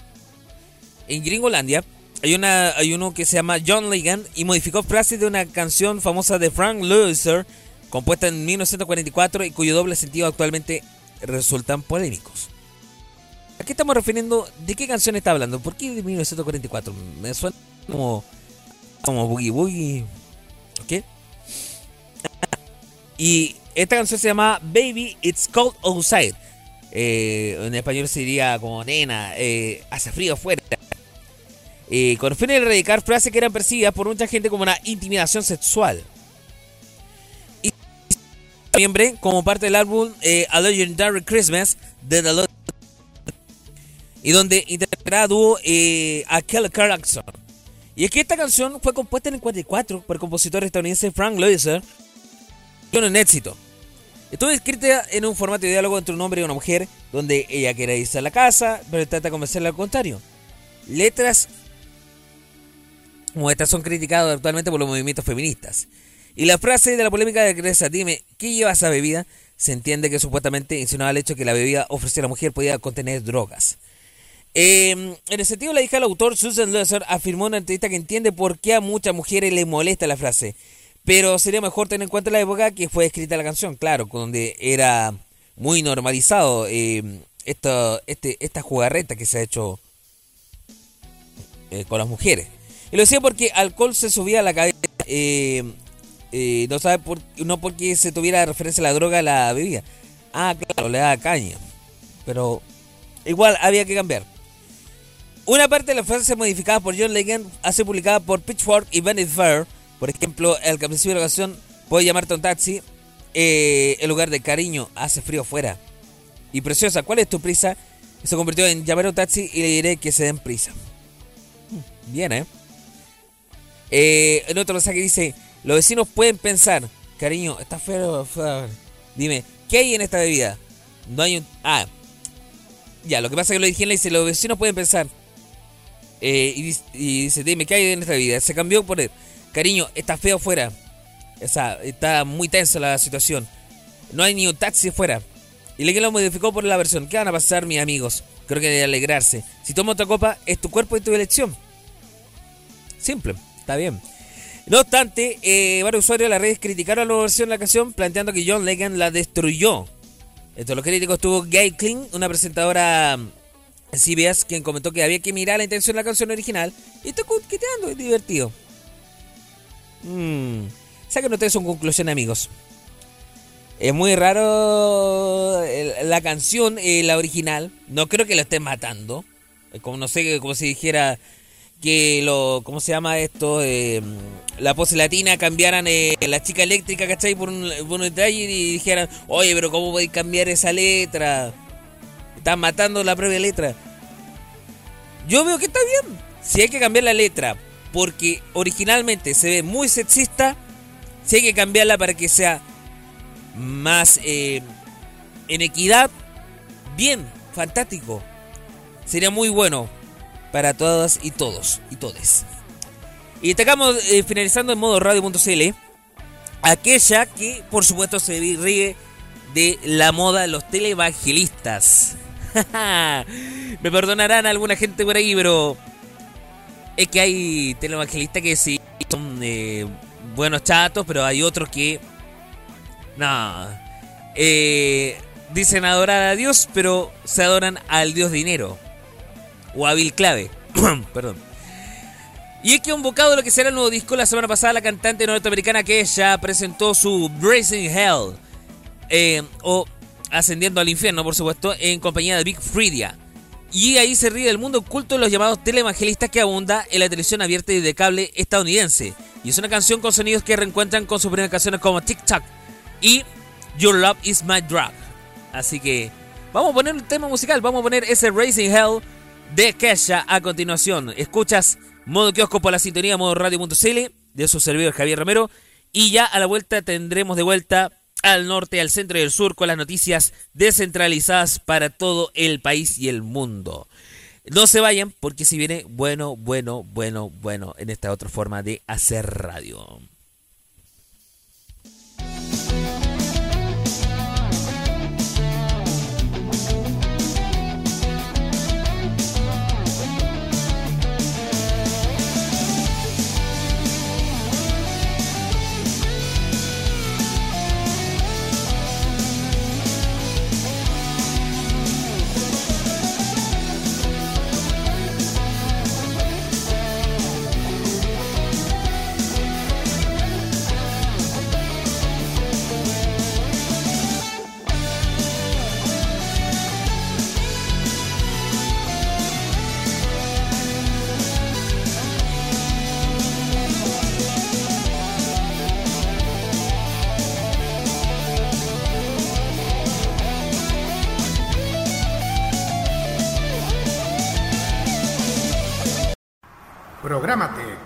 en Gringolandia hay, una, hay uno que se llama John Legend y modificó frases de una canción famosa de Frank Loesser, compuesta en 1944 y cuyo doble sentido actualmente resultan polémicos. ¿A qué estamos refiriendo? ¿De qué canción está hablando? ¿Por qué de 1944? Me suena como, como Boogie Boogie. ¿Ok? Y esta canción se llama Baby It's Cold Outside. Eh, en español sería como nena, eh, hace frío afuera. Eh, con el fin de erradicar frases que eran percibidas por mucha gente como una intimidación sexual. Y noviembre, como parte del álbum eh, A Legendary Christmas de The Lo- y donde interpretará dúo a Kelly Clarkson. Y es que esta canción fue compuesta en el 44 por el compositor estadounidense Frank Loesser y un éxito. Estuvo escrita en un formato de diálogo entre un hombre y una mujer, donde ella quiere irse a la casa, pero trata de convencerle al contrario. Letras como estas son criticadas actualmente por los movimientos feministas. Y la frase de la polémica de Gresa, dime, ¿qué lleva esa bebida? Se entiende que supuestamente insinuaba el hecho que la bebida ofrecida a la mujer podía contener drogas. Eh, en el sentido, la hija del autor, Susan Loesser, afirmó en una entrevista que entiende por qué a muchas mujeres le molesta la frase. Pero sería mejor tener en cuenta la época que fue escrita la canción, claro, donde era muy normalizado eh, esto, este, esta jugarreta que se ha hecho eh, con las mujeres. Y lo decía porque alcohol se subía a la cabeza. eh, eh, no sabe por, no porque se tuviera referencia a la droga a la bebida. Ah, claro, le da caña. Pero igual había que cambiar. Una parte de las frases modificadas por John Legend ha sido publicada por Pitchfork y Vanity Fair. Por ejemplo, el que de la canción puede llamarte un taxi. eh, en lugar de cariño, hace frío afuera. Y preciosa, ¿cuál es tu prisa? Se convirtió en llamar a un taxi y le diré que se den prisa. Hmm, Bien, ¿eh? Eh, en otro mensaje dice, los vecinos pueden pensar, cariño, está feo, feo. Dime, ¿qué hay en esta bebida? No hay un... Ah, ya, lo que pasa es que lo dije en la dice, los vecinos pueden pensar. Eh, y, dis- y dice, dime, ¿qué hay en esta bebida? Se cambió por el, cariño, está feo afuera. O sea, está muy tensa la situación. No hay ni un taxi afuera. Y le lo modificó por la versión. ¿Qué van a pasar, mis amigos? Creo que de alegrarse. Si toma otra copa, es tu cuerpo y tu elección. Simple, está bien. No obstante, eh, varios usuarios de las redes criticaron la versión de la canción, planteando que John Legend la destruyó. Entre los críticos estuvo Gay Kling, una presentadora en CBS, quien comentó que había que mirar la intención de la canción original. Y está quitando, es divertido. Mm. Saquen ustedes su conclusión, amigos. Es muy raro la canción, eh, la original. No creo que lo estén matando. Como no sé, como si dijera que lo, ¿cómo se llama esto? Eh, la pose latina cambiaran eh, la chica eléctrica, ¿cachai? Por un, por un detalle y dijeran, oye, pero ¿cómo podéis cambiar esa letra? Están matando la propia letra. Yo veo que está bien. Si hay que cambiar la letra porque originalmente se ve muy sexista, si hay que cambiarla para que sea más eh, en equidad, bien, fantástico. Sería muy bueno para todas y todos y todes. Y estamos eh, finalizando en modo radio.cl. Aquella que, por supuesto, se ríe de la moda de los televangelistas. (laughs) Me perdonarán alguna gente por ahí, pero es que hay televangelistas que sí son eh, buenos chatos, pero hay otros que. No. Eh, dicen adorar a Dios, pero se adoran al Dios dinero. O a Bill Clave. (coughs) Perdón. Y es que un bocado de lo que será el nuevo disco, la semana pasada la cantante norteamericana que ella presentó su Blazing Hell. Eh, o Ascendiendo al Infierno, por supuesto, en compañía de Big Freedia. Y ahí se ríe del mundo oculto de los llamados televangelistas que abunda en la televisión abierta y de cable estadounidense. Y es una canción con sonidos que reencuentran con sus primeras canciones como Tic Tac y Your Love Is My Drug. Así que vamos a poner un tema musical, vamos a poner ese Racing Hell de Kesha a continuación. Escuchas modo kiosco por la sintonía modo radio.cl de su servidor Javier Romero. Y ya a la vuelta tendremos de vuelta al norte, al centro y al sur con las noticias descentralizadas para todo el país y el mundo. No se vayan porque si viene bueno, bueno, bueno, bueno en esta otra forma de hacer radio.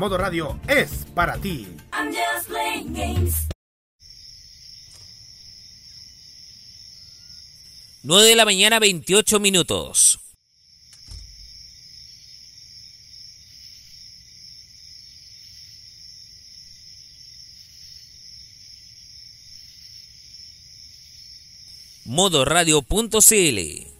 Modo Radio es para ti. I'm just playing games. 9 de la mañana, 28 minutos. modoradio.cl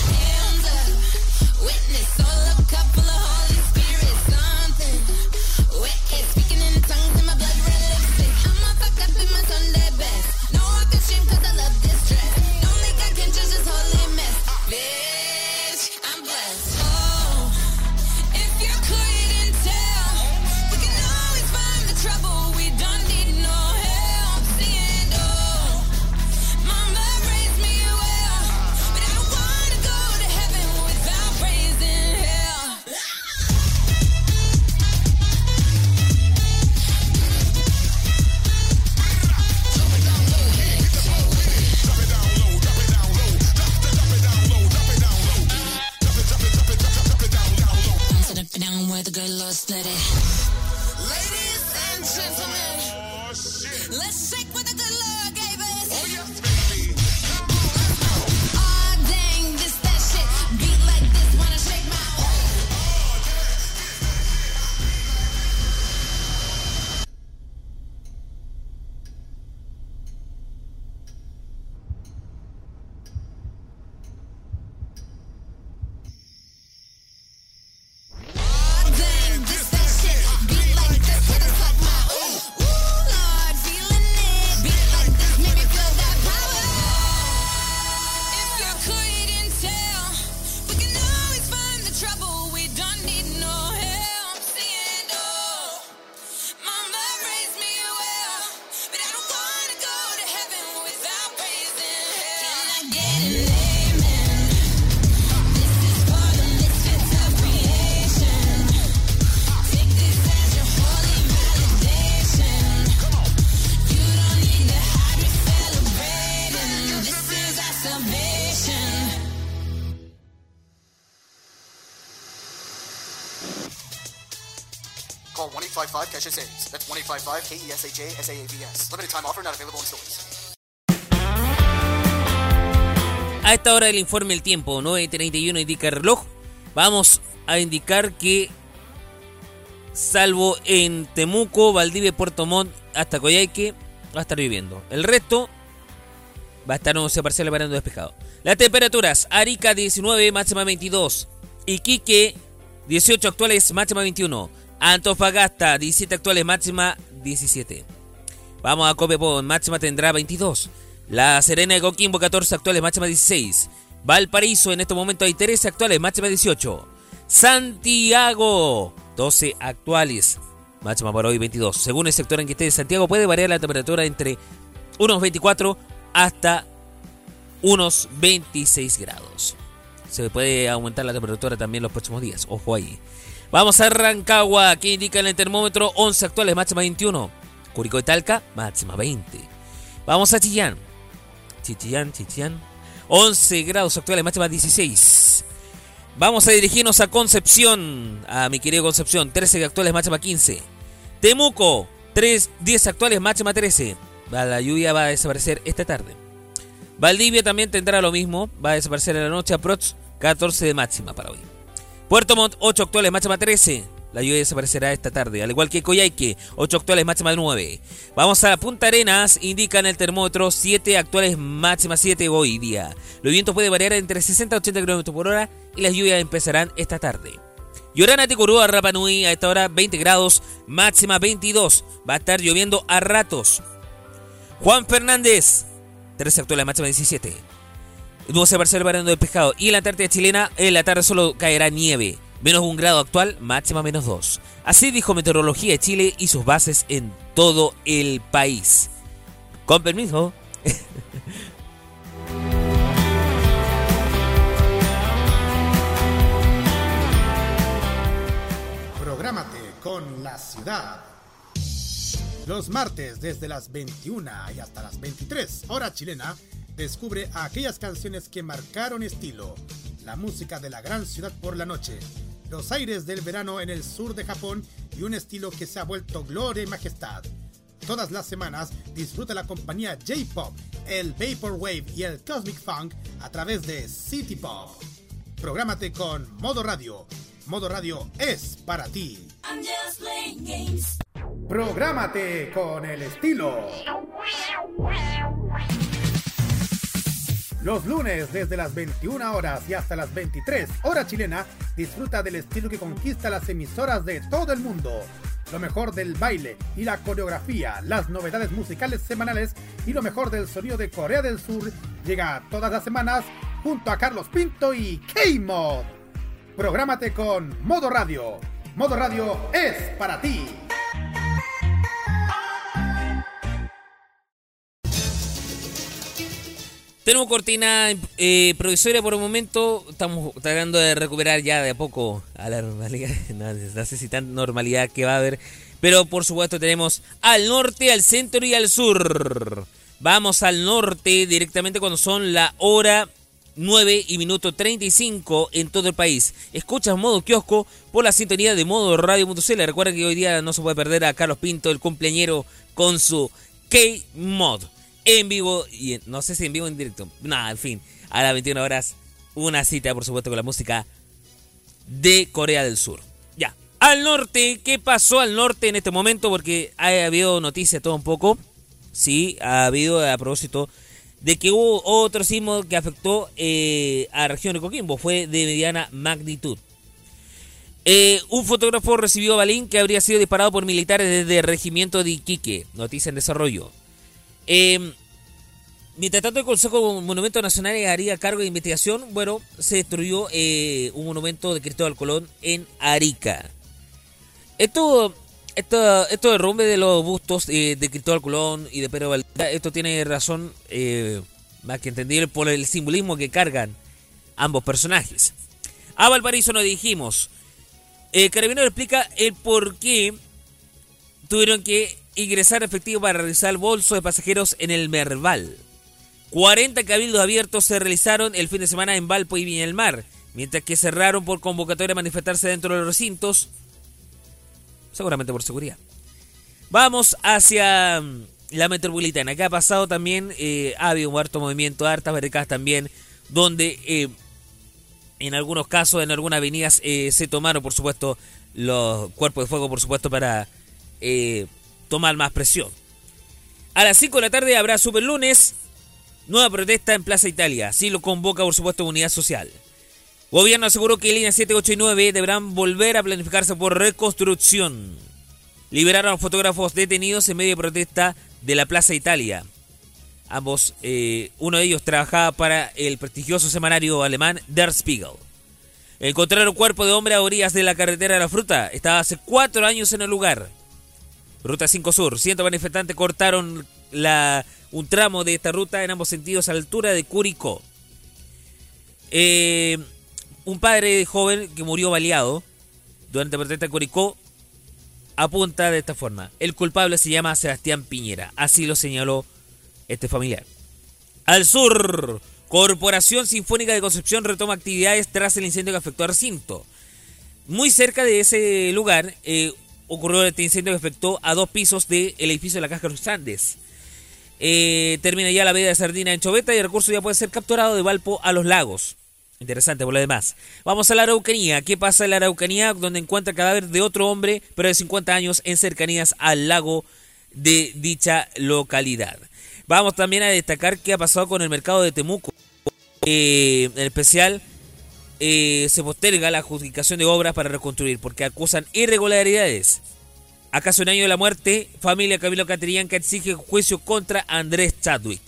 Limited time offer not available in stores. A esta hora del informe El Tiempo, 9.31 indica el reloj. Vamos a indicar que, salvo en Temuco, Valdivia, Puerto Montt, hasta Coyhaique, va a estar lloviendo. El resto va a estar 11 parciales parando despejado. Las temperaturas, Arica 19, máxima 22. Iquique 18 actuales, máxima 21. Antofagasta 17 actuales, máxima 17. Vamos a Copepón, máxima tendrá 22. La Serena de Coquimbo 14 actuales, máxima 16. Valparaíso en este momento hay 13 actuales, máxima 18. Santiago 12 actuales, máxima para hoy 22. Según el sector en que esté de Santiago puede variar la temperatura entre unos 24 hasta unos 26 grados. Se puede aumentar la temperatura también los próximos días, ojo ahí. Vamos a Rancagua, que indica en el termómetro 11 actuales, máxima 21. Curicó y Talca, máxima 20. Vamos a Chillán. Chichillán, Chichillán. 11 grados actuales, máxima 16. Vamos a dirigirnos a Concepción, a mi querido Concepción, 13 actuales, máxima 15. Temuco, 3, 10 actuales, máxima 13. La lluvia va a desaparecer esta tarde. Valdivia también tendrá lo mismo, va a desaparecer en la noche, aprox 14 de máxima para hoy. Puerto Montt, 8 actuales, máxima 13. La lluvia desaparecerá esta tarde, al igual que Coyhaique, 8 actuales, máxima 9. Vamos a Punta Arenas, indican el termómetro 7 actuales, máxima 7 hoy día. Los vientos pueden variar entre 60 y 80 km por hora y las lluvias empezarán esta tarde. Llorana Ticurúa, Rapa Nui, a esta hora 20 grados, máxima 22. Va a estar lloviendo a ratos. Juan Fernández, 13 actuales, máxima 17. Nuevo se variando de pescado. Y en la Antártida chilena, en la tarde solo caerá nieve. Menos un grado actual, máxima menos dos. Así dijo Meteorología de Chile y sus bases en todo el país. Con permiso. (laughs) Prográmate con la ciudad. Los martes desde las 21 y hasta las 23 hora chilena, descubre aquellas canciones que marcaron estilo, la música de la gran ciudad por la noche, los aires del verano en el sur de Japón y un estilo que se ha vuelto gloria y majestad. Todas las semanas disfruta la compañía J-Pop, el Vaporwave y el Cosmic Funk a través de City Pop. Prográmate con Modo Radio. Modo Radio es para ti. I'm just playing games. Prográmate con el estilo. Los lunes desde las 21 horas y hasta las 23 hora chilena, disfruta del estilo que conquista las emisoras de todo el mundo. Lo mejor del baile y la coreografía, las novedades musicales semanales y lo mejor del sonido de Corea del Sur llega todas las semanas junto a Carlos Pinto y K-Mod. Prográmate con Modo Radio. Modo Radio es para ti. Tenemos cortina eh, provisoria por el momento. Estamos tratando de recuperar ya de a poco a la normalidad. (laughs) No, normalidad que va a haber. Pero por supuesto tenemos al norte, al centro y al sur. Vamos al norte directamente cuando son la hora 9 y minuto 35 en todo el país. Escuchas modo kiosco por la sintonía de modo radio.cl. Recuerda que hoy día no se puede perder a Carlos Pinto, el cumpleañero, con su K-Mod en vivo y en- no sé si en vivo o en directo. Nada, en fin, a las 21 horas una cita por supuesto con la música de Corea del Sur. Ya, al norte, ¿qué pasó al norte en este momento? Porque ha habido noticias todo un poco. Sí, ha habido a propósito de que hubo otro sismo que afectó eh, a la región de Coquimbo. Fue de mediana magnitud. Eh, un fotógrafo recibió balín que habría sido disparado por militares desde el regimiento de Iquique. Noticia en desarrollo. Eh, mientras tanto, el Consejo Monumento Nacional haría cargo de investigación. Bueno, se destruyó eh, un monumento de Cristóbal Colón en Arica. Esto, esto, esto derrumbe de los bustos eh, de Cristóbal Colón y de Pedro Valdivia, esto tiene razón eh, más que entendible por el simbolismo que cargan ambos personajes. A Valparaíso nos dijimos. Eh, Carabinero explica el por qué tuvieron que ingresar efectivo para realizar el bolso de pasajeros en el Merval. 40 cabildos abiertos se realizaron el fin de semana en Valpo y Viña Mar, mientras que cerraron por convocatoria a manifestarse dentro de los recintos. seguramente por seguridad. Vamos hacia mm, la metropolitana. que ha pasado también? Eh, ha habido un harto movimiento, hartas barricadas también, donde eh, en algunos casos, en algunas avenidas, eh, se tomaron, por supuesto, los cuerpos de fuego, por supuesto, para eh, tomar más presión. A las 5 de la tarde habrá Super Lunes, nueva protesta en Plaza Italia. Así lo convoca, por supuesto, Unidad Social. Gobierno aseguró que líneas 7, 8 y 9 deberán volver a planificarse por reconstrucción. Liberaron a los fotógrafos detenidos en medio de protesta de la Plaza Italia. Ambos, eh, uno de ellos trabajaba para el prestigioso semanario alemán Der Spiegel. Encontraron cuerpo de hombre a orillas de la carretera de la fruta. Estaba hace cuatro años en el lugar. Ruta 5 Sur. Cientos manifestantes cortaron la, un tramo de esta ruta en ambos sentidos a la altura de Curicó. Eh, un padre joven que murió baleado durante la protesta de Curicó apunta de esta forma. El culpable se llama Sebastián Piñera. Así lo señaló este familiar. Al sur, Corporación Sinfónica de Concepción retoma actividades tras el incendio que afectó a recinto. Muy cerca de ese lugar eh, ocurrió este incendio que afectó a dos pisos del edificio de la Caja de los Andes. Eh, termina ya la veda de sardina en Choveta y el recurso ya puede ser capturado de Valpo a los lagos. Interesante por lo demás. Vamos a la Araucanía. ¿Qué pasa en la Araucanía? Donde encuentra cadáver de otro hombre, pero de 50 años, en cercanías al lago de dicha localidad. Vamos también a destacar qué ha pasado con el mercado de Temuco. Eh, en especial, eh, se posterga la adjudicación de obras para reconstruir porque acusan irregularidades. ¿Acaso un año de la muerte? Familia Camilo Catrillanca exige juicio contra Andrés Chadwick.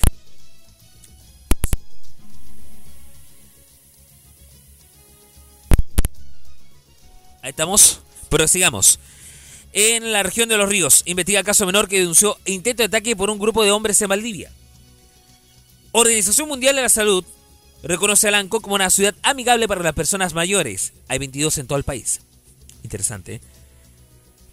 Ahí estamos. Prosigamos. En la región de los ríos, investiga caso menor que denunció intento de ataque por un grupo de hombres en Valdivia. Organización Mundial de la Salud reconoce a Lanco como una ciudad amigable para las personas mayores. Hay 22 en todo el país. Interesante. ¿eh?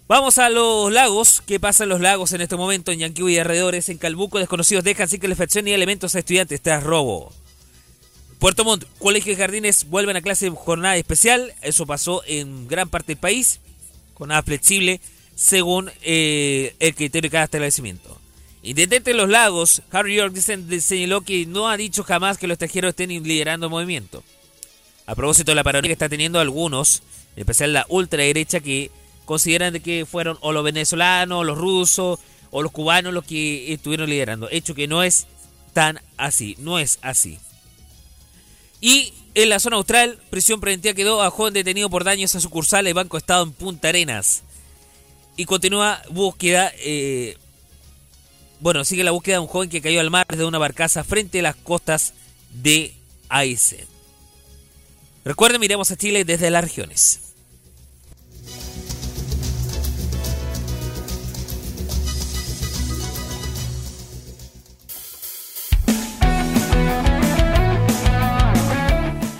Vamos a los lagos. ¿Qué pasa en los lagos en este momento? En Yanquihue y alrededores, en Calbuco, desconocidos dejan sin calefacción y elementos a estudiantes tras robo. Puerto Montt, colegios y jardines vuelven a clase de jornada especial. Eso pasó en gran parte del país, con nada flexible, según eh, el criterio de cada establecimiento. Intendente de los lagos, Harry York señaló que no ha dicho jamás que los extranjeros estén liderando el movimiento. A propósito de la parodia que está teniendo algunos, en especial la ultraderecha, que consideran de que fueron o los venezolanos, o los rusos, o los cubanos los que estuvieron liderando. Hecho que no es tan así, no es así. Y en la zona austral, prisión preventiva quedó a joven detenido por daños a sucursales Banco Estado en Punta Arenas. Y continúa búsqueda. eh, bueno, sigue la búsqueda de un joven que cayó al mar desde una barcaza frente a las costas de Aysén. Recuerden, miremos a Chile desde las regiones.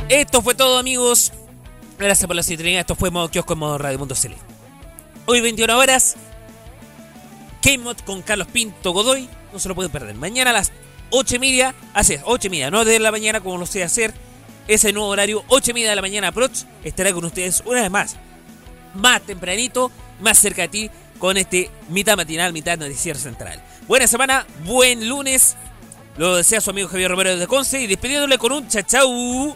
Esto fue todo, amigos. Gracias por la sintonía. Esto fue Modo Kiosco en Modo Radio Mundo Cele. Hoy, 21 horas. K-Mod con Carlos Pinto Godoy. No se lo pueden perder. Mañana a las 8 y media. Así es, 8 y media. No de la mañana como lo sé hacer. Ese nuevo horario, 8 y media de la mañana aprox. Estará con ustedes una vez más. Más tempranito, más cerca de ti. Con este mitad matinal, mitad noticiero central. Buena semana, buen lunes. Lo desea su amigo Javier Romero de Conce. Y despidiéndole con un chachau.